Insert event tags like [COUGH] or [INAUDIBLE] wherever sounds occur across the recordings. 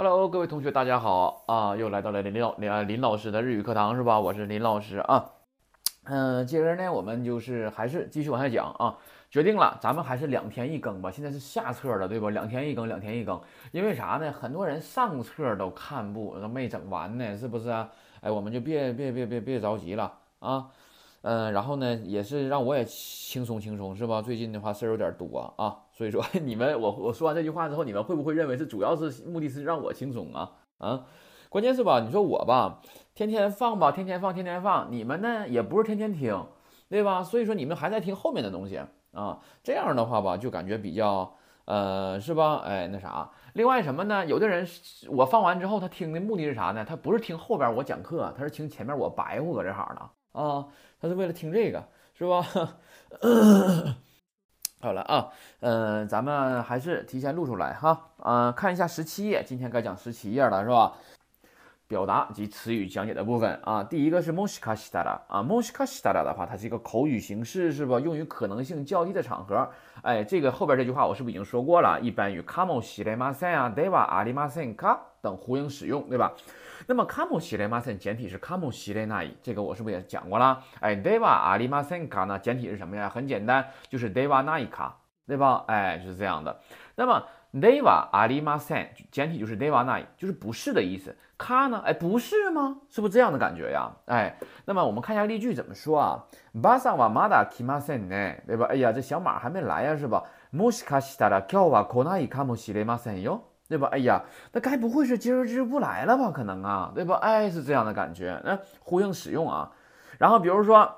Hello，各位同学，大家好啊！又来到了林老林老师的日语课堂是吧？我是林老师啊。嗯，接着呢，我们就是还是继续往下讲啊。决定了，咱们还是两天一更吧。现在是下册了，对吧？两天一更，两天一更。因为啥呢？很多人上册都看不没整完呢，是不是啊？哎，我们就别别别别别着急了啊。嗯，然后呢，也是让我也轻松轻松，是吧？最近的话事儿有点多啊，所以说 [LAUGHS] 你们我我说完这句话之后，你们会不会认为是主要是目的是让我轻松啊？啊，关键是吧？你说我吧，天天放吧，天天放，天天放，你们呢也不是天天听，对吧？所以说你们还在听后面的东西啊，这样的话吧，就感觉比较呃，是吧？哎，那啥，另外什么呢？有的人我放完之后，他听的目的是啥呢？他不是听后边我讲课，他是听前面我白话搁这行的。啊，他是为了听这个，是吧？[COUGHS] 好了啊，嗯，咱们还是提前录出来哈。啊，看一下十七页，今天该讲十七页了，是吧？表达及词语讲解的部分啊，第一个是もしかしたら啊，もしかしたら的话，它是一个口语形式，是吧？用于可能性较低的场合。哎，这个后边这句话我是不是已经说过了？一般与かもしれません啊、ではありませんか等呼应使用，对吧？ 那么かもしれません简体是かもしれない，这个我是不是也讲過了？哎，ではありませんか呢？简体是什么呀？很简单，就是ではないか，对吧？哎，就是这样的。那么ではありません简体就是ではない，就是不是的意思。卡呢？哎，不是吗？是不是这样的感觉呀？哎，那么我们看一下例句怎么说啊？バサはまだ来ませんね，对吧？哎呀，这小马还没来呀，是吧？もしかしたら今日は来ないかもしれませんよ， 对吧？哎呀，那该不会是今儿今儿不来了吧？可能啊，对吧？哎，是这样的感觉。那呼应使用啊。然后比如说，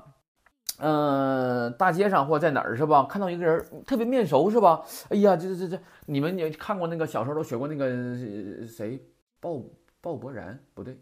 嗯，大街上或在哪儿是吧？看到一个人特别面熟是吧？哎呀，这这这这，你们也看过那个小时候都学过那个谁鲍。鲍勃然不对，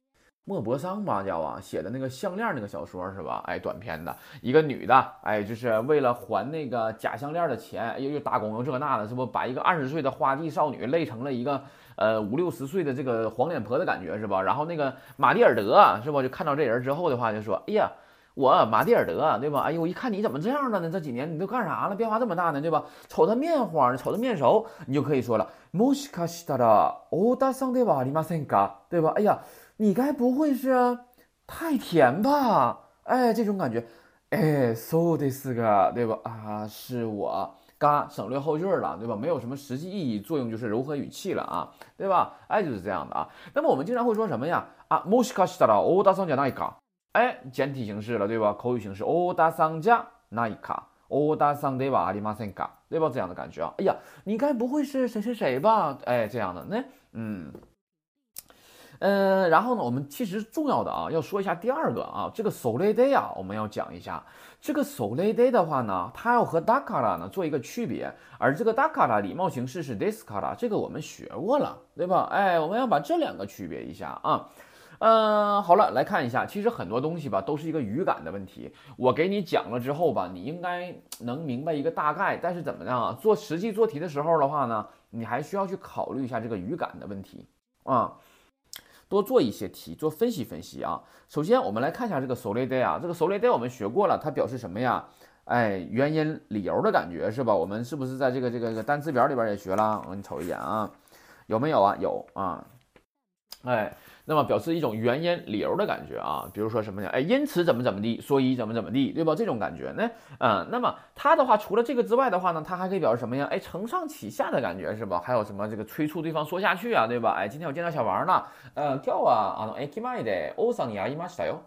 莫泊桑吧叫啊，写的那个项链那个小说是吧？哎，短篇的一个女的，哎，就是为了还那个假项链的钱，又又打工又这那的，是不把一个二十岁的花季少女累成了一个呃五六十岁的这个黄脸婆的感觉是吧？然后那个马蒂尔德是不就看到这人之后的话就说，哎呀。我马蒂尔德，对吧？哎呦，我一看你怎么这样了呢？这几年你都干啥了？变化这么大呢，对吧？瞅他面黄，瞅他面熟，你就可以说了。もしかしたら大田さんではありませんか？对吧？哎呀， 你该不会是太甜吧？哎，这种感觉，哎，そうですが，对吧？啊，是我，嘎，省略后句了，对吧？没有什么实际意义，作用就是柔和语气了啊，对吧？哎，就是这样的啊。那么我们经常会说什么呀？啊，もしかしたら大田さんじゃないか？哎，简体形式了，对吧？口语形式，オダ桑加那一卡，オダ桑ではありませんか？对吧？这样的感觉啊。哎呀，你该不会是谁谁谁吧？哎，这样的，那，嗯， 嗯，然后呢，我们其实重要的啊，要说一下第二个啊，这个 s o l e day 啊，我们要讲一下这个 s o l e day 的话呢，它要和 dakara 呢做一个区别，而这个 dakara 礼貌形式是 deska，这个我们学过了，对吧？哎，我们要把这两个区别一下啊。嗯，好了，来看一下，其实很多东西吧，都是一个语感的问题。我给你讲了之后吧，你应该能明白一个大概。但是怎么样啊？做实际做题的时候的话呢，你还需要去考虑一下这个语感的问题啊，多做一些题，做分析分析啊。首先，我们来看一下这个 solid 啊，这个 solid 我们学过了，它表示什么呀？哎，原因、理由的感觉是吧？我们是不是在这个这个这个单词表里边也学了？我给你瞅一眼啊，有没有啊？有啊，哎。那么表示一种原因、理由的感觉啊，比如说什么呢？哎，因此怎么怎么地，所以怎么怎么地，对吧？这种感觉，那嗯，那么它的话，除了这个之外的话呢，它还可以表示什么呀？哎，承上启下的感觉是吧？还有什么这个催促对方说下去啊，对吧？哎，今天我见到小王了，呃，叫啊啊，哎，きまでおさにあいましたよ。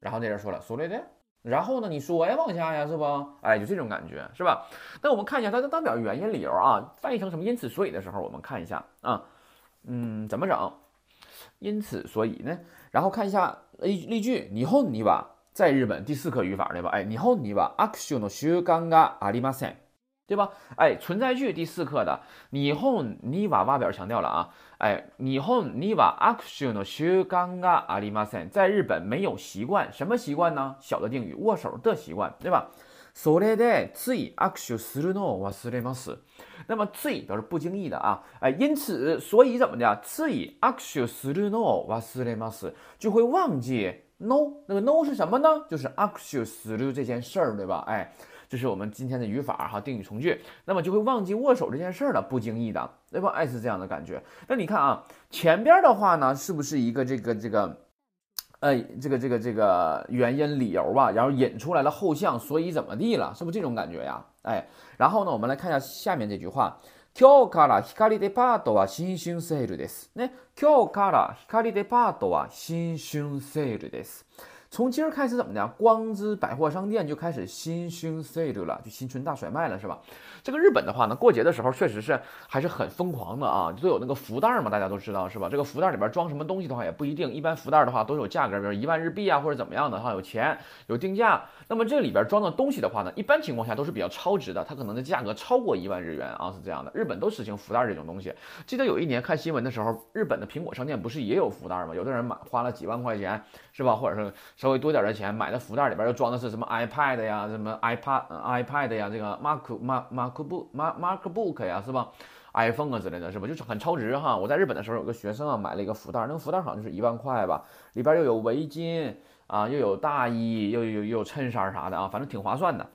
然后那人说了，それで，然后呢，你说呀，往下呀，是不？哎，就这种感觉是吧？那我们看一下它当表原因、理由啊，翻译成什么？因此、所以的时候，我们看一下啊，嗯，怎么整？ 因此，所以呢，然后看一下例例句。日本には在日本第四课语法对吧？哎，日本には握手の習慣がありません，对吧？哎，存在句第四课的日本には挖表强调了啊，哎，日本には握手の習慣がありません，在日本没有习惯，什么习惯呢？小的定语，握手的习惯，对吧？ それでつい握手するのを忘れます。那么つい表示不经意的啊，哎，因此所以怎么的？つい握手するのを忘れます，就会忘记 no。那个 no 是什么呢？就是握手する这件事儿，对吧？哎， 这是我们今天的语法哈，定语从句，那么就会忘记握手这件事儿了，不经意的，对吧？哎，是这样的感觉。那你看啊，前边的话呢，是不是一个这个这个， 哎，这个这个这个原因理由吧，然后引出来了后项，所以怎么地了，是不是这种感觉呀？哎，然后呢，我们来看一下下面这句话。今日から光デパートは新春セールです。ね、今日から光デパートは新春セールです。 从今儿开始怎么的？光之百货商店就开始新春 sale 了，就新春大甩卖了，是吧？这个日本的话呢，过节的时候确实是还是很疯狂的啊，都有那个福袋嘛，大家都知道是吧？这个福袋里边装什么东西的话也不一定，一般福袋的话都有价格，比如一万日币啊或者怎么样的哈，有钱有定价。那么这里边装的东西的话呢，一般情况下都是比较超值的，它可能的价格超过一万日元啊，是这样的。日本都实行福袋这种东西。记得有一年看新闻的时候，日本的苹果商店不是也有福袋吗？有的人买花了几万块钱是吧？或者是稍微多点的钱买的福袋里边又装的是什么 iPad 呀，什么 iPad iPad 呀，这个 Mac Mac MacBook Mac MacBook 呀，是吧？iPhone 啊之类的是吧？就是很超值哈。我在日本的时候有个学生啊，买了一个福袋，那个福袋好像就是一万块吧，里边又有围巾。啊，又有大衣，又有又有衬衫啥的啊，反正挺划算的。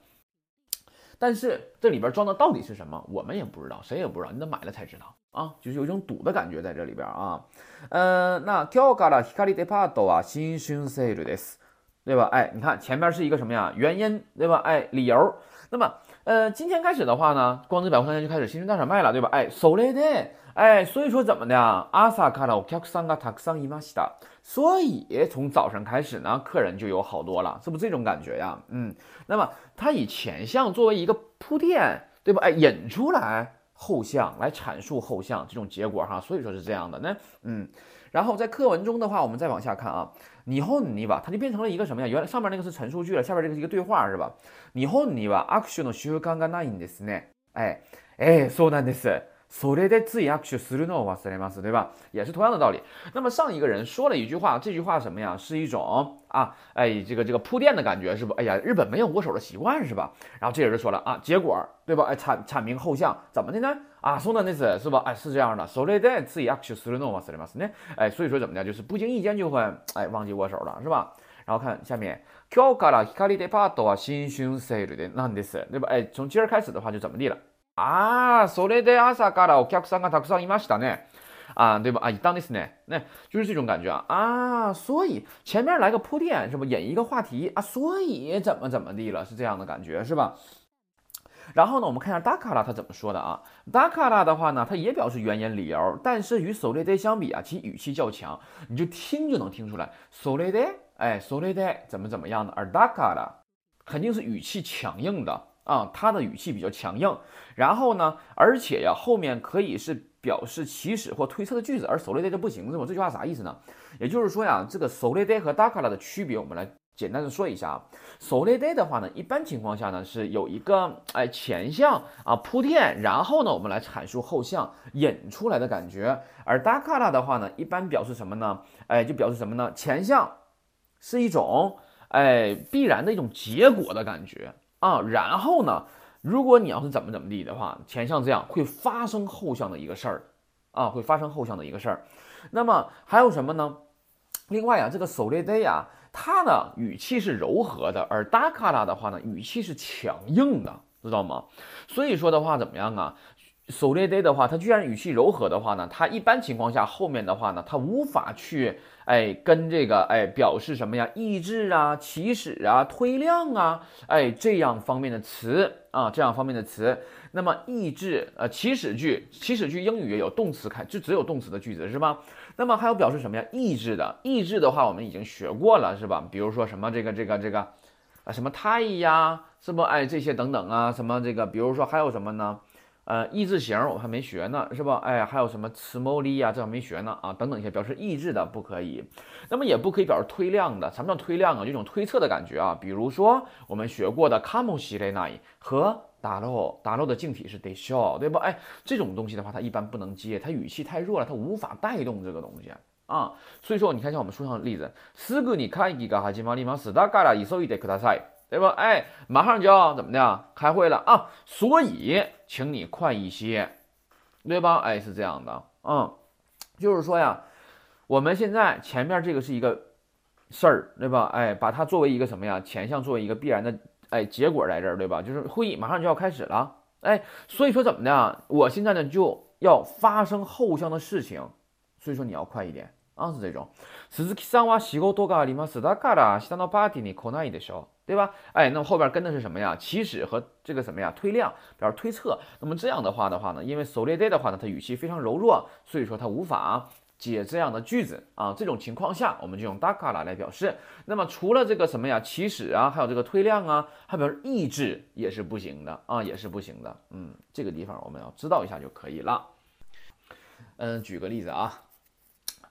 但是这里边装的到底是什么，我们也不知道，谁也不知道，你得买了才知道啊，就是有一种赌的感觉在这里边啊。嗯，那今日から光デパートは新春セールです， 对吧？哎，你看前面是一个什么呀？原因，对吧？哎，理由。那么，呃，今天开始的话呢，光之百货商店就开始新春大甩卖了，对吧？哎，それで。哎，所以说怎么的啊？朝からお客さんがたくさんいました。所以从早上开始呢，客人就有好多了，是不是这种感觉呀？嗯，那么它以前项作为一个铺垫，对吧？哎，引出来后项来阐述后项这种结果哈，所以说是这样的。那嗯，然后在课文中的话，我们再往下看啊， 你后你吧，它就变成了一个什么呀？原来上面那个是陈述句了，下边这个是一个对话是吧？你后你吧，握手の習慣がないんですね。哎哎，そうなんです。 それでつい握手するのを忘れます，对吧？也是同样的道理。那么上一个人说了一句话，这句话什么呀？是一种啊，哎，这个这个铺垫的感觉，是不？哎呀，日本没有握手的习惯，是吧？然后这人就说了啊，结果，对吧？哎，阐阐明后项，怎么的呢？啊，そうなんです，是吧？哎，是这样的。それでつい握手するのを忘れますね。哎，所以说怎么的，就是不经意间就会哎忘记握手了，是吧？然后看下面，今日から光デパートは新春セールでなんです，对吧？哎，从今儿开始的话就怎么地了？ 啊，それで朝からお客さんがたくさんいましたね。啊，对吧？啊，当ですね，那就是这种感觉啊。啊，所以前面来个铺垫，是不引一个话题啊？所以怎么怎么地了，是这样的感觉，是吧？然后呢，我们看一下达卡拉他怎么说的啊？达卡拉的话呢，他也表示原因理由，但是与それで相比啊，其语气较强，你就听就能听出来。それで，哎，それで怎么怎么样的？而达卡拉肯定是语气强硬的。 啊，他的语气比较强硬，然后呢，而且呀，后面可以是表示起始或推测的句子，而 so le de 就不行，是吧？这句话啥意思呢？也就是说呀，这个 so le de 和 dakara 的区别，我们来简单的说一下啊。so le de 的话呢，一般情况下呢是有一个哎前项啊铺垫，然后呢我们来阐述后项引出来的感觉，而 dakara 的话呢，一般表示什么呢？哎，就表示什么呢？前项是一种哎必然的一种结果的感觉。啊，然后呢，如果你要是怎么怎么地的话，前项这样会发生后项的一个事儿，啊，会发生后项的一个事儿。那么还有什么呢？另外啊，这个 s o l i d a y 啊，它呢语气是柔和的，而 dakara 的话呢，语气是强硬的，知道吗？所以说的话怎么样啊？so le day 的话，它居然语气柔和的话呢，它一般情况下后面的话呢，它无法去。哎，跟这个哎表示什么呀？意志啊，起始啊，推量啊，哎这样方面的词啊，这样方面的词。那么意志呃起始句，起始句英语有动词开，就只有动词的句子是吧？那么还有表示什么呀？意志的，意志的话我们已经学过了是吧？比如说什么这个这个这个啊什么太呀，是不？哎这些等等啊，什么这个，比如说还有什么呢？呃，意志型我还没学呢，是吧？哎，还有什么词模力呀，这还没学呢啊，等等一些表示意志的不可以，那么也不可以表示推量的。什么叫推量啊？这种推测的感觉啊。比如说我们学过的 come 系列那和打漏打漏的静体是 de show，对吧？哎，这种东西的话，它一般不能接，它语气太弱了，它无法带动这个东西啊。所以说，你看像我们书上的例子，すぐに会議が始まります。だから急いでください。 对吧？哎，马上就要怎么的啊开会了啊？所以，请你快一些，对吧？哎，是这样的，嗯，就是说呀，我们现在前面这个是一个事儿，对吧？哎，把它作为一个什么呀？前项作为一个必然的哎，结果在这儿，对吧？就是会议马上就要开始了，哎，所以说怎么的？我现在呢就要发生后项的事情，所以说你要快一点啊，是这种。鈴木さんは仕事があります。だから下のパーティーに来ないでしょ。对吧？哎，那么后边跟的是什么呀？起始和这个什么呀？推量，表示推测。那么这样的话的话呢，因为 so late day 的话呢，它语气非常柔弱，所以说它无法解这样的句子啊。这种情况下，我们就用 dakara 来表示。那么除了这个什么呀？起始啊，还有这个推量啊，还表示意志也是不行的啊，也是不行的。嗯，这个地方我们要知道一下就可以了。嗯，举个例子啊，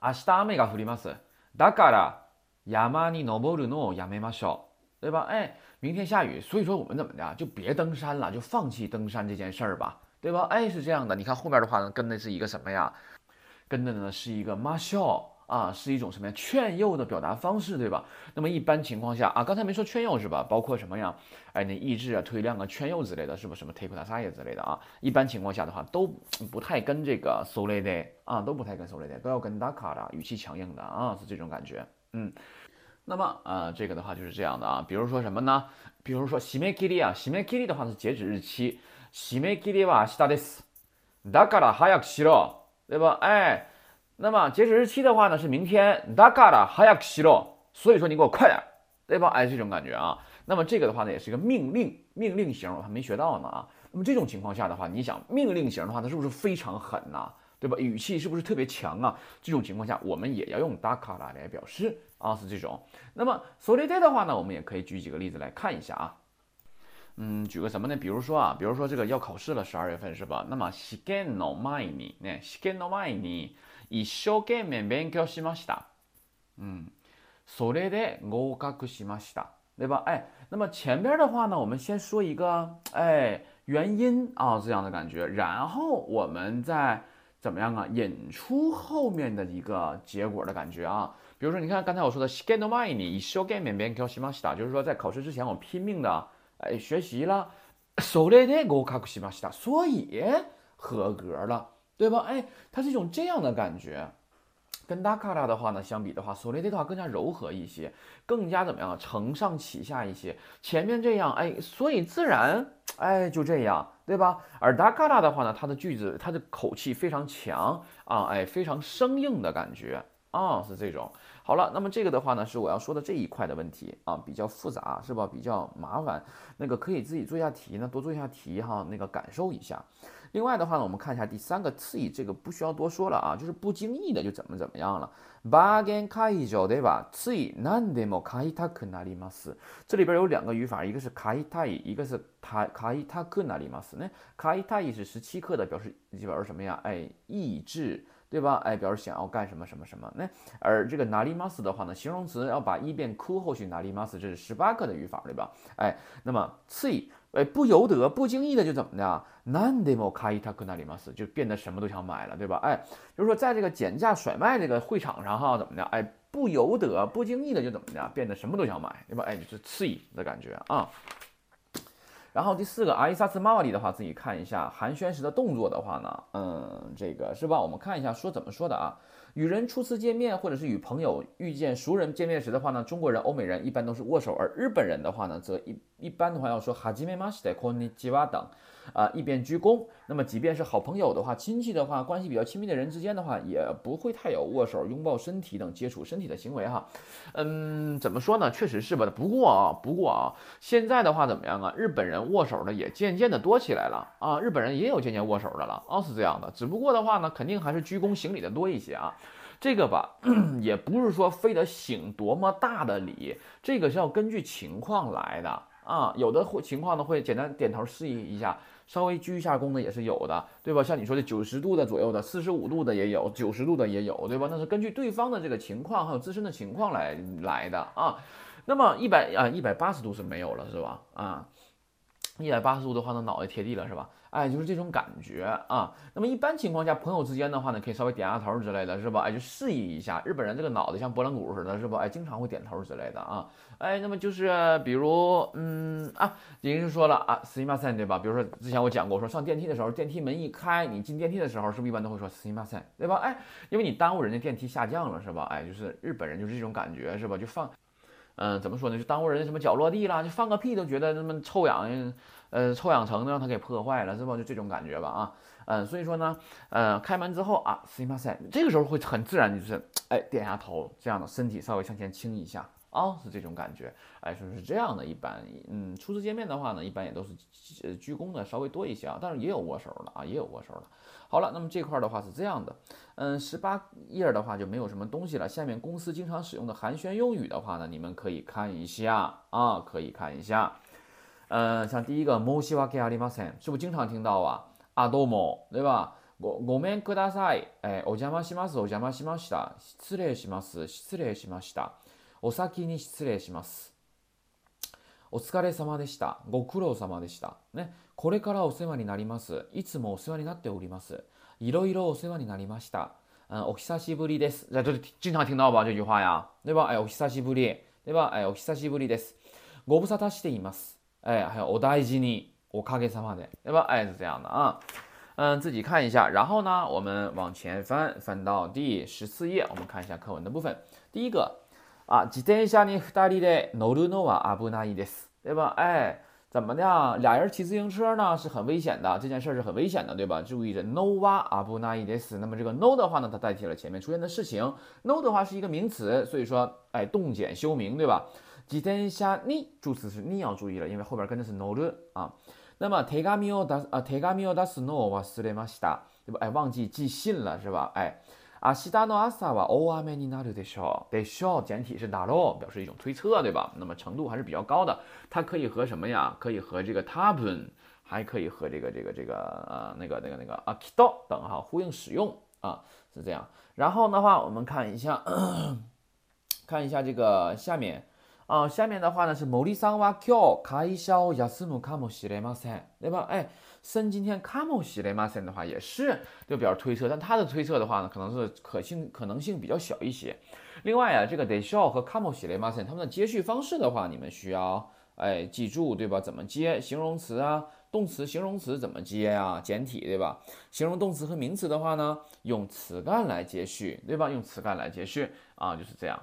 明日雨が降ります。だから山に登るのをやめましょう。对吧？哎，明天下雨，所以说我们怎么的就别登山了，就放弃登山这件事儿吧，对吧？哎，是这样的。你看后面的话呢，跟的是一个什么呀？跟的呢是一个 m a s h a 啊，是一种什么呀？劝诱的表达方式，对吧？那么一般情况下啊，刚才没说劝诱是吧？包括什么呀？哎，那意志啊、推量啊、劝诱之类的，是不？什么 take a s i 之类的啊？一般情况下的话，都不太跟这个 so late 啊，都不太跟 so late，都要跟 daka 的语气强硬的啊，是这种感觉，嗯。那么，呃，这个的话就是这样的啊，比如说什么呢？比如说締め切り啊，締め切り的话是截止日期。締め切りは明日です。だから早くしろ，对吧？哎， 那么截止日期的话呢是明天。だから早くしろ，所以说你给我快点，对吧？哎，这种感觉啊。那么这个的话呢也是一个命令，命令型，我还没学到呢啊。那么这种情况下的话，你想命令型的话，它是不是非常狠呐？对吧？语气是不是特别强啊？这种情况下，我们也要用 dakara 来表示啊，是这种。那么 so l a day 的话呢，我们也可以举几个例子来看一下啊。嗯，举个什么呢？比如说啊，比如说这个要考试了，十二月份是吧？那么試験の前にね、試験の前に 一生懸命勉強しました。嗯，それで合格しました，对吧？哎，那么前边的话呢，我们先说一个哎原因啊，这样的感觉，然后我们再。怎么样啊？引出后面的一个结果的感觉啊，比如说，你看刚才我说的 s k e n o m i n i s h o g a m e ben kyoshimashita，就是说在考试之前我拼命的哎学习了，sole de go kakushimashita，所以合格了， 对吧？哎，它是一种这样的感觉。跟 dakara 的话呢相比的话，sole de 的话更加柔和一些，更加怎么样？承上启下一些。前面这样哎，所以自然哎就这样。对吧？而 dakara 的话呢，它的句子，它的口气非常强啊，哎，非常生硬的感觉啊，是这种。好了，那么这个的话呢，是我要说的这一块的问题啊，比较复杂是吧？比较麻烦，那个可以自己做一下题呢，多做一下题哈，那个感受一下。另外的话呢，我们看一下第三个次意，这个不需要多说了啊，就是不经意的就怎么怎么样了。バーゲン会場ではつい何でも買いたくなります。这里边有两个语法，一个是買いたい，一个是買買いたくなります呢。買いたい是十七课的，表示表示什么呀？哎，意志。对吧？哎，表示想要干什么什么什么。那而这个哪里 mas 的话呢？形容词要把一变 ku 后续哪里 mas，这是十八课的语法，对吧？哎，那么次 意，哎，不由得、不经意的就怎么的？何でも買いたくなります，就变得什么都想买了，对吧？哎，就是说在这个减价甩卖这个会场上哈，怎么的？哎，不由得、不经意的就怎么的？变得什么都想买，对吧？哎，就是次意的感觉啊。然后第四个阿伊萨斯玛瓦里的话，自己看一下寒暄时的动作的话呢，嗯，这个是吧？我们看一下说怎么说的啊？与人初次见面，或者是与朋友遇见熟人见面时的话呢，中国人、欧美人一般都是握手，而日本人的话呢，则一 一般的话要说哈基梅马西的こんにちは等。啊，一边鞠躬。那么，即便是好朋友的话、亲戚的话、关系比较亲密的人之间的话，也不会太有握手、拥抱身体等接触身体的行为哈。嗯，怎么说呢？确实是吧。不过啊，不过啊，现在的话怎么样啊？日本人握手的也渐渐的多起来了啊。日本人也有渐渐握手的了啊，是这样的。只不过的话呢，肯定还是鞠躬行礼的多一些啊。这个吧，也不是说非得行多么大的礼，这个是要根据情况来的 啊。有的会情况呢，会简单点头示意一下。稍微鞠一下躬的也是有的，对吧？像你说的九十度的左右的，四十五度的也有，九十度的也有，对吧？那是根据对方的这个情况还有自身的情况来来的啊。那么一百啊一百八十度是没有了，是吧？啊，一百八十度的话，那脑袋贴地了，是吧？哎，就是这种感觉啊。那么一般情况下，朋友之间的话呢，可以稍微点下头之类的，是吧？哎，就示意一下。日本人这个脑袋像拨浪鼓似的，是吧？哎，经常会点头之类的啊。哎，那么就是比如，嗯啊，人是说了啊，s i m a s e 对吧？比如说之前我讲过，说上电梯的时候，电梯门一开，你进电梯的时候，是不是一般都会说 s i m a s e 对吧？哎，因为你耽误人家电梯下降了，是吧？哎，就是日本人就是这种感觉，是吧？就放。嗯，怎么说呢？就耽误人家什么脚落地了，就放个屁都觉得那么臭氧，呃，臭氧层让它给破坏了，是吧？就这种感觉吧，啊，嗯，所以说呢，呃，开门之后啊，すみません，这个时候会很自然就是，哎，点下头，这样的身体稍微向前倾一下。啊，是这种感觉，哎，说是这样的，一般，嗯，初次见面的话呢，一般也都是呃鞠躬的稍微多一些啊，但是也有握手的啊，也有握手的。好了，那么这块的话是这样的，嗯，十八页的话就没有什么东西了。下面公司经常使用的寒暄用语的话呢，你们可以看一下啊，可以看一下， 嗯，像第一个申し訳ありません，是不是经常听到啊？あどうも，对吧？ごごめんください。哎，お邪魔します。お邪魔しました。失礼します。失礼しました。お先に失礼します。お疲れ様でした。ご苦労様でした。ね。これからお世話になります。いつもお世話になっております。いろいろお世話になりました。嗯，お久しぶりです。在这里经常听到吧这句话呀，对吧？哎，お久しぶり，对吧？哎，お久しぶりです。ご無沙汰しています。哎，还有お大事に、おかげさまで，对吧？哎，是这样的啊。嗯，自己看一下。然后呢，我们往前翻，翻到第十四页，我们看一下课文的部分。第一个。啊，自転車に二人で乗るのは危ないです，对吧？哎，怎么的？俩人骑自行车呢，是很危险的。这件事是很危险的，对吧？注意着，no wa abunai des。那么这个 no 的话呢，它代替了前面出现的事情。no 的话是一个名词，所以说，哎，动减修名，对吧？ 自転車に助词是你要注意了，因为后边跟的是 no る啊。那么手紙を出啊，手紙を出すのを忘れました，对吧？哎，忘记寄信了，是吧？哎。阿西达诺阿萨瓦欧阿梅尼纳鲁德肖德肖简体是达罗，表示一种推测，对吧？那么程度还是比较高的。它可以和什么呀？可以和这个他本，还可以和这个这个这个呃那个那个那个阿基多等哈呼应使用啊，是这样。然后的话，我们看一下，看一下这个下面 啊，下面的话呢是某利桑哇 Q 开销亚斯姆卡姆西雷马塞，对吧？哎。森今天卡莫西雷马森的话也是就表示推测，但他的推测的话呢，可能是可信可能性比较小一些。另外啊，这个 de show 和卡莫西雷马森他们的接续方式的话，你们需要哎记住对吧？怎么接形容词啊，动词、形容词怎么接呀？简体对吧？形容动词和名词的话呢，用词干来接续对吧？用词干来接续啊，就是这样。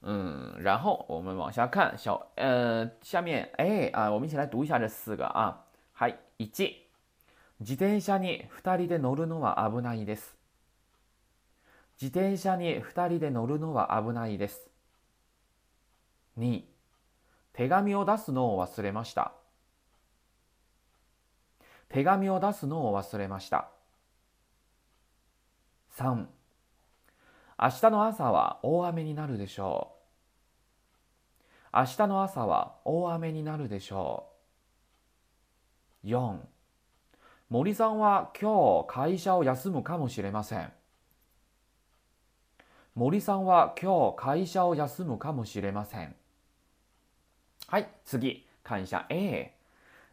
嗯，然后我们往下看，小呃下面哎啊，我们一起来读一下这四个啊。はい。1、自転車に2人で乗るのは危ないです。自転車に2人で乗るのは危ないです。2、手紙を出すのを忘れました。手紙を出すのを忘れました。3、明日の朝は大雨になるでしょう。明日の朝は大雨になるでしょう。4森さんは今日会社を休むかもしれません。森さんは今日会社を休むかもしれません。はい次。看一下 A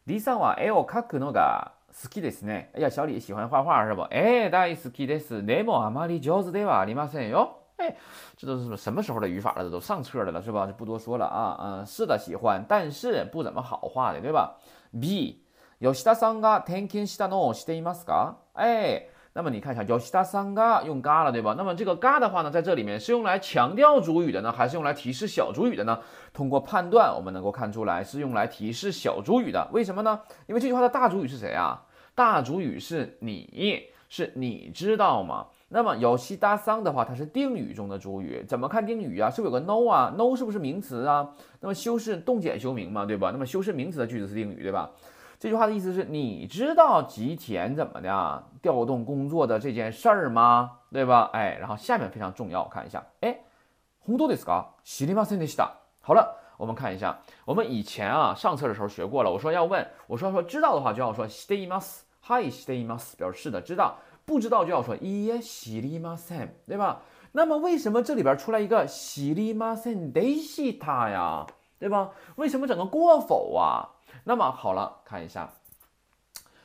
D さんは絵を描くのが好きですね。いや、小李喜欢画画是不？哎，大好きです。でもあまり上手ではありませんよ。哎，这都是什么时候的语法了？这都上册的了是吧？就不多说了啊。嗯，是的，喜欢，但是不怎么好画的，对吧？B 吉田さんが転勤したのをしていますか？哎， 那么你看一下，吉田さんが用が了，对吧？那么这个が的话呢，在这里面是用来强调主语的呢，还是用来提示小主语的呢？通过判断，我们能够看出来是用来提示小主语的。为什么呢？因为这句话的大主语是谁啊？大主语是你，是你知道吗？那么有西达桑的话，它是定语中的主语，怎么看定语啊？是不是有个 no 啊？no 是不是名词啊？那么修饰动减修名嘛，对吧？那么修饰名词的句子是定语，对吧？ 这句话的意思是你知道吉田怎么的调动工作的这件事儿吗？对吧？哎，然后下面非常重要，看一下，哎，红豆ですか？知りませんでした。好了，我们看一下，我们以前啊上册的时候学过了。我说要问，我说说知道的话就要说知ります。Hi，知ります，表示是的，知道；不知道就要说いえ知りません，对吧？那么为什么这里边出来一个知りませんでした呀？对吧？为什么整个过否啊？ 那么好了，看一下，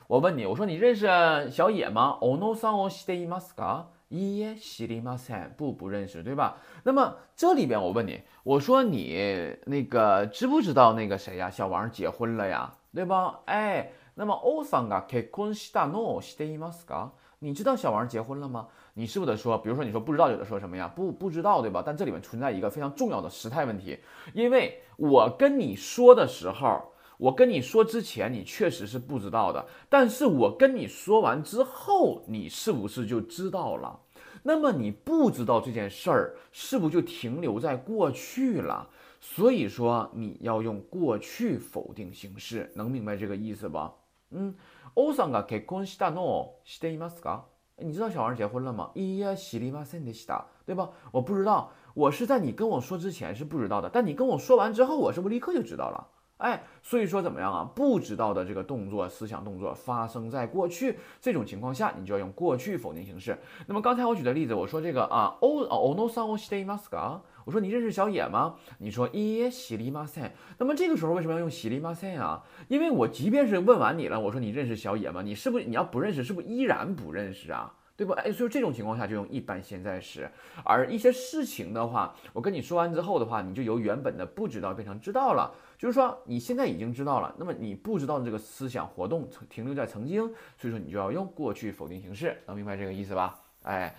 我问你，我说你认识小野吗？おのさんを知っていますか？いいえ、知りません。不，不認識，對吧？那麼這裡邊我問你，我說你那個知不知道那個誰呀？小王結婚了呀，對吧？哎，那麼おさんが結婚したのを知っていますか？你知道小王結婚了嗎？ 你是不是得说，比如说你说不知道，有的说什么呀？不不知道，对吧？但这里面存在一个非常重要的时态问题，因为我跟你说的时候， 我跟你说之前，你确实是不知道的，但是我跟你说完之后，你是不是就知道了？那么你不知道这件事儿，是不是就停留在过去了？所以说你要用过去否定形式，能明白这个意思吧？嗯，欧桑が結婚したのしていますか？你知道小王结婚了吗？いや、知りませんでした，对吧？我不知道，我是在你跟我说之前是不知道的，但你跟我说完之后，我是不是立刻就知道了？ 哎，所以说怎么样啊？不知道的这个动作，思想动作发生在过去，这种情况下，你就要用过去否定形式。那么刚才我举的例子，我说这个啊，お、おのさんをしていますか？我说你認識小野嗎？你說いいえ、知りません。那麼這個時候為什麼要用知りません啊？因為我即便是問完你了，我說你認識小野嗎？你是不是你要不認識，是不是依然不認識啊？對吧？哎，所以這種情況下就用一般現在時。而一些事情的話，我跟你說完之後的話，你就由原本的不知道變成知道了。 就是說你現在已經知道了，那麼你不知道的這個思想活動停留在曾經，所以說你就要用過去否定形式，能明白這個意思吧？哎，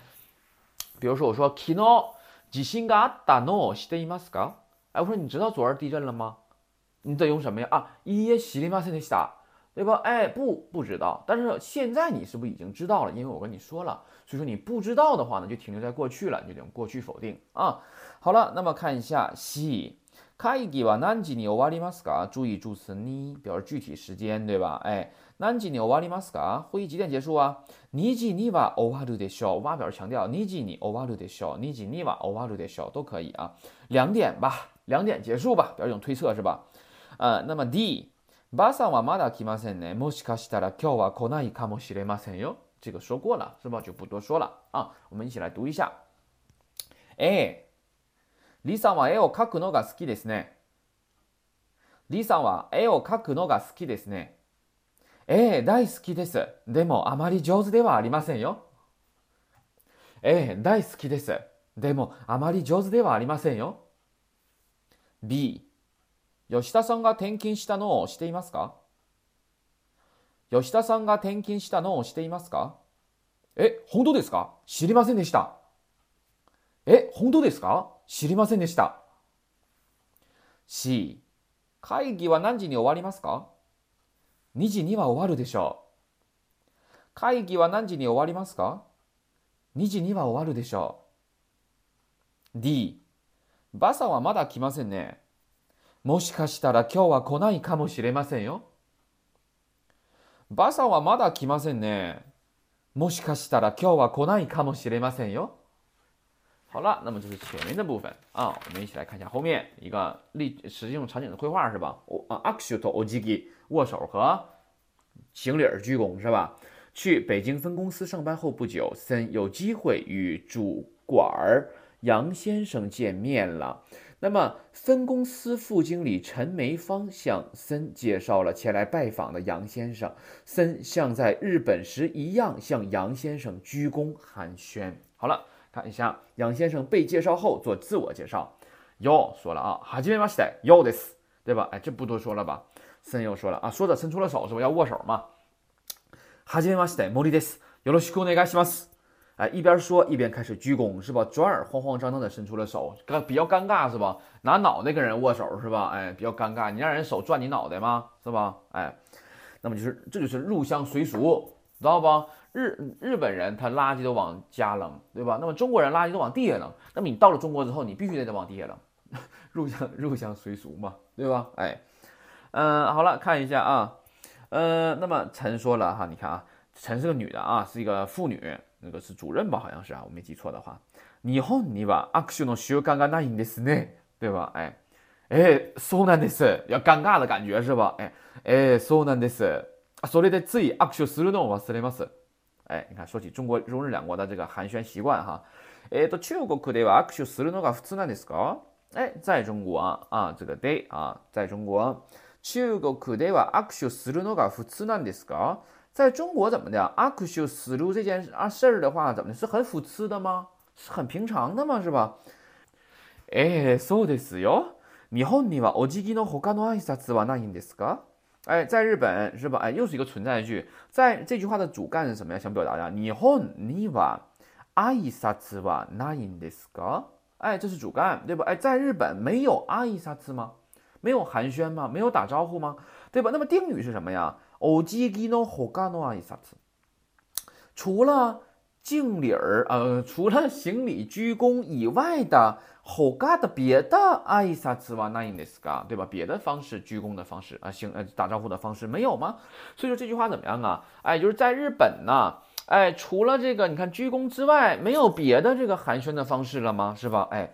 比如說我說昨日地震があったのを知っていますか？哎，我說你知道昨兒地震了嗎？你得用什麼呀？啊，いいえ、知りませんでした，對吧？哎，不，不知道。但是現在你是不是已經知道了？因為我跟你說了，所以說你不知道的話呢，就停留在過去了，你就得用過去否定啊。好了，那麼看一下 C， 會議は何時に終わりますか？注意助詞に，表示具體時間，對吧？哎。何時に終わりますか？會議幾點結束啊？2時には終わるでしょう。哇，表示強調2時に終わるでしょう。2時には終わるでしょう都可以啊。兩點吧，兩點結束吧，表示一種推測是吧？呃，那麼 D，ばあさんはまだ來ませんね。もしかしたら今日は來ないかもしれませんよ。這個說過了是吧？就不多說了啊。我們一起來讀一下。A， 李さんは絵を描くのが好きですね。李さんは絵を描くのが好きですね。ええ、大好きです。でも、あまり上手ではありませんよ。ええ、大好きです。でも、あまり上手ではありませんよ。B、吉田さんが転勤したのをしていますか？吉田さんが転勤したのをしていますか？え、本当ですか？知りませんでした。え、本当ですか？知りませんでした。C、会議は何時に終わりますか？2時には終わるでしょう。会議は何時に終わりますか ?2 時には終わるでしょう。D、バさんはまだ来ませんね。もしかしたら今日は来ないかもしれませんよ。バさんはまだ来ませんね。もしかしたら今日は来ないかもしれませんよ。好了，那么这是前面的部分啊，我们一起来看一下后面一个例实际用场景的绘画是吧？我啊，握手とお辞儀，握手和行礼鞠躬是吧？去北京分公司上班后不久，森有机会与主管杨先生见面了。那么分公司副经理陈梅芳向森介绍了前来拜访的杨先生，森像在日本时一样向杨先生鞠躬寒暄。好了。看一下杨先生被介紹後做自我介紹，又說了啊，はじめまして，よです，對吧？哎，這不多說了吧？森又說了啊，說着伸出了手，是不是要握手嘛？はじめまして，森です，よろしくお願いします。哎，一邊說一邊開始鞠躬，是吧？轉而慌慌張張的伸出了手，尷比較尷尬，是吧？拿腦袋跟人握手，是吧？哎，比較尷尬，你讓人手轉你腦袋嗎？是吧？哎，那麼就是這就是入鄉隨俗， 知道不？日日本人他垃圾都往家扔，對吧？那麼中國人垃圾都往地下扔。那麼你到了中國之後，你必須得得往地下扔，[LAUGHS] 入鄉入鄉隨俗嘛，對吧？哎，嗯、呃，好了，看一下啊，呃，那麼陳說了哈，你看啊，陳是個女的啊，是一個婦女，那個是主任吧，好像是啊，我沒記錯的話。日本には握手の習慣がないんですね，對吧？哎，哎，そうなんです，要尷尬的感覺是吧？哎，哎，そうなんです。 それでつい握手するのを忘れます。哎，你看，說起中國中日兩國的這個寒暄習慣哈，えっーと中國では握手するのが普通なんですか？哎，在中國啊，這個で啊，在中國，中國では握手するのが普通なんですか？在中國怎麼的？握手する這件啊事兒的話，怎麼的？是很普通的嗎？是很平常的嗎？是吧？哎，そうですよ。日本にはお辞儀の他の挨拶はないんですか？哎，在日本是吧？哎，又是一個存在句。在這句話的主幹是什麼呀？想表達呀？日本には 阿伊萨兹哇那因的斯个？哎，这是主干，对吧？哎，在日本没有阿伊萨兹吗？没有寒暄吗？没有打招呼吗？对吧？那么定语是什么呀？おじぎのほかの挨拶。除了 敬礼儿，呃，除了行礼鞠躬以外的ほか的别的挨拶はないんですか？对吧？别的方式鞠躬的方式啊，行呃打招呼的方式没有吗？所以说这句话怎么样啊？哎，就是在日本呢。哎，除了这个，你看鞠躬之外，没有别的这个寒暄的方式了吗？是吧？哎，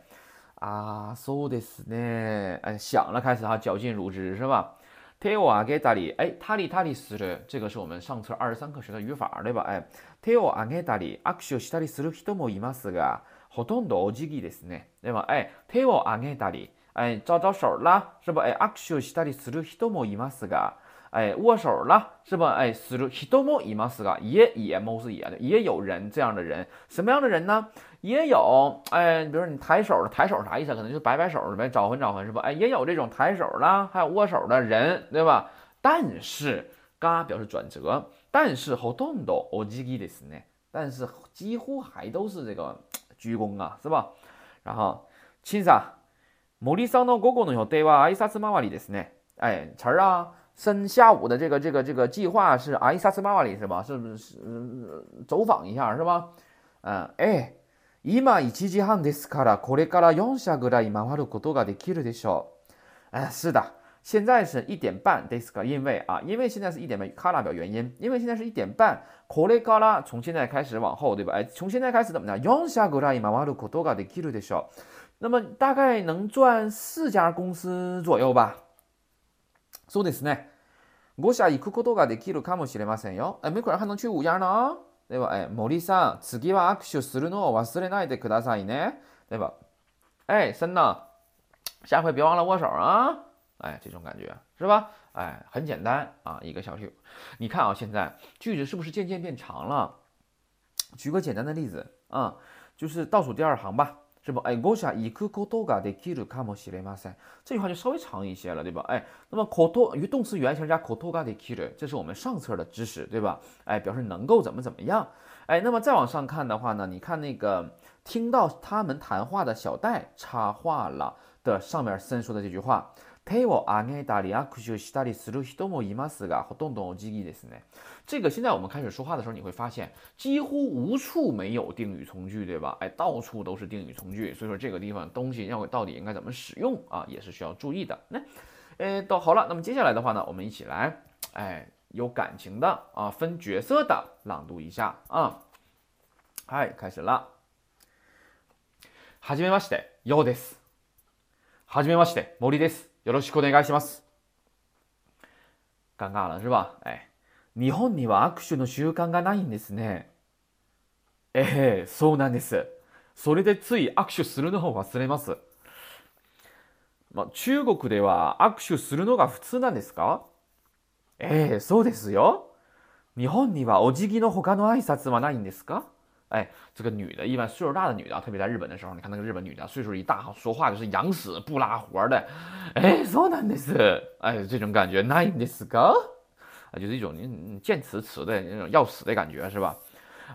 啊，so this 呢？哎，想了，开始哈，绞尽乳汁是吧？手を上げたり，哎，たりたりする，这个是我们上册二十三课学的语法，对吧？哎， 手を上げたり、握手したりする人もいますが、ほとんどお辞儀ですね，对吧？哎，手を上げたり，哎，招招手啦，是吧？哎，握手したりする人もいますが。哎，握手了是吧？哎，する人もいますが，也也も是也的，也有人这样的人，什么样的人呢？也有哎，比如说你抬手了，抬手啥意思？可能就摆摆手呗，招呼招呼是吧？哎，也有这种抬手了，还有握手的人，对吧？但是，嘎表示转折， 但是ほとんどお辞儀ですね，但是几乎还都是这个[TSK] 鞠躬啊，是吧？然后，亲さ森さんの午後の予定は挨拶回りですね。哎，词儿啊。森下午的这个这个这个计划是阿伊萨斯马瓦里是吧？是不是走访一下是吧？嗯，哎，今一時半ですからこれから四社ぐらい回ることができるでしょう。哎，是的， 现在是一点半ですか？因为啊，因为现在是一点半，卡拉表原因，因为现在是一点半，これから从现在开始往后，对吧？哎，从现在开始怎么样？四社ぐらい回ることができるでしょう。那么大概能赚四家公司左右吧。そうですね。五社行くことができるかもしれませんよ。哎，没准还能去五家呢。对吧？哎，森さん、次は握手するのを忘れないでくださいね。对吧？哎，森呐，下回别忘了握手啊。 哎，这种感觉是吧？哎，很简单啊，一个小句。你看啊，现在句子是不是渐渐变长了？举个简单的例子啊，就是倒数第二行吧。是不？哎，我想一个口头ができるかもしれません。这句话就稍微长一些了，对吧？哎，那么口头与动词原形加口头ができる，这是我们上册的知识，对吧？哎，表示能够怎么怎么样。哎，那么再往上看的话呢，你看那个听到他们谈话的小戴插话了的上面森说的这句话。 手を上げたり握手したりする人もいますが、ほとんどお辞儀ですね。这个现在我们开始说话的时候，你会发现几乎无处没有定语从句，对吧？哎，到处都是定语从句，所以说这个地方东西要到底应该怎么使用啊，也是需要注意的。那，呃，都好了，那么接下来的话呢，我们一起来，哎，有感情的啊，分角色的朗读一下啊。嗨，开始了。はじめまして、ようです。はじめまして、森です。 よろしくお願いします。尴尬了是吧？哎，日本には握手の習慣がないんですね。ええ、そうなんです。それでつい握手するのを忘れます。まあ、中国では握手するのが普通なんですか？ええ、そうですよ。日本にはお辞儀の他の挨拶はないんですか？哎，这个女的，一般岁数大的女的，特别在日本的时候，你看那个日本女的，岁数一大，说话就是养死不拉活的。哎，そうなんです。哎，这种感觉，ないんですか？啊，就是一种你见词词的那种要死的感觉，是吧？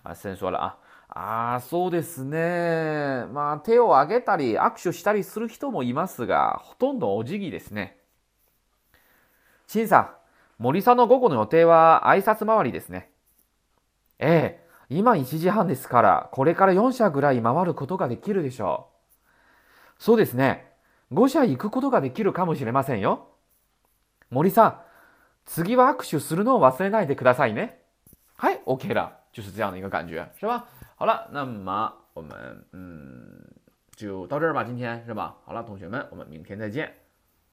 啊，先说了啊，あ、そうですね。まあ手を上げたり握手したりする人もいますが、ほとんどお辞儀ですね。陳さん、森さんの午後の予定は挨拶回りですね。ええ。今1時半ですから、これから4社ぐらい回ることができるでしょう。そうですね。5社行くことができるかもしれませんよ。森さん、次は握手するのを忘れないでくださいね。はい、OK 了。就是这样的一个感觉，是吧？好了，那么我们嗯就到这儿吧，今天是吧？好了，同学们，我们明天再见。